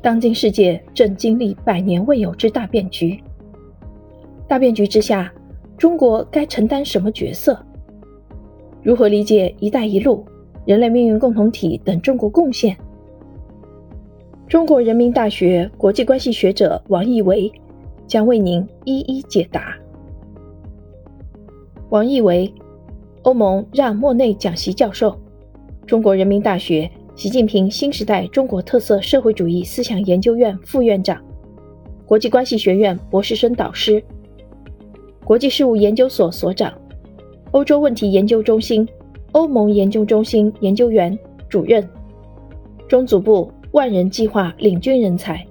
当今世界正经历百年未有之大变局，大变局之下，中国该承担什么角色？如何理解“一带一路”、人类命运共同体等中国贡献？中国人民大学国际关系学者王义维将为您一一解答。王义维，欧盟让·莫内讲席教授，中国人民大学。习近平新时代中国特色社会主义思想研究院副院长，国际关系学院博士生导师，国际事务研究所所长，欧洲问题研究中心、欧盟研究中心研究员、主任，中组部万人计划领军人才。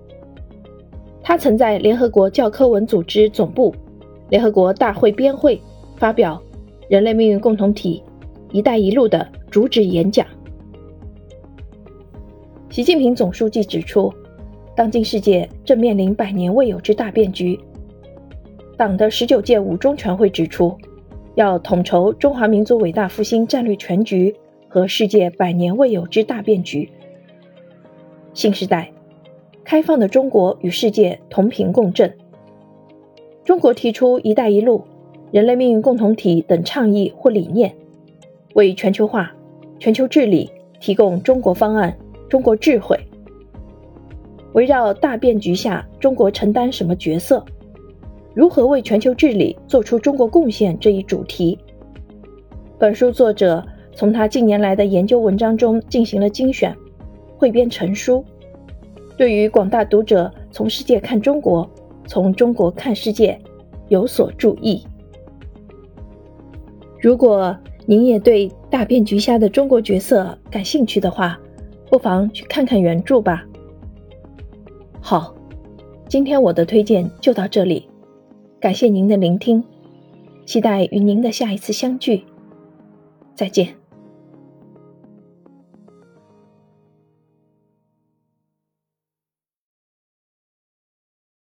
他曾在联合国教科文组织总部、联合国大会编会发表《人类命运共同体“一带一路”的主旨演讲。习近平总书记指出，当今世界正面临百年未有之大变局。党的十九届五中全会指出，要统筹中华民族伟大复兴战略全局和世界百年未有之大变局。新时代，开放的中国与世界同频共振。中国提出“一带一路”、人类命运共同体等倡议或理念，为全球化、全球治理提供中国方案。中国智慧。围绕大变局下中国承担什么角色，如何为全球治理做出中国贡献这一主题，本书作者从他近年来的研究文章中进行了精选，汇编成书，对于广大读者从世界看中国，从中国看世界有所注意。如果您也对大变局下的中国角色感兴趣的话，不妨去看看原著吧。好，今天我的推荐就到这里，感谢您的聆听，期待与您的下一次相聚，再见。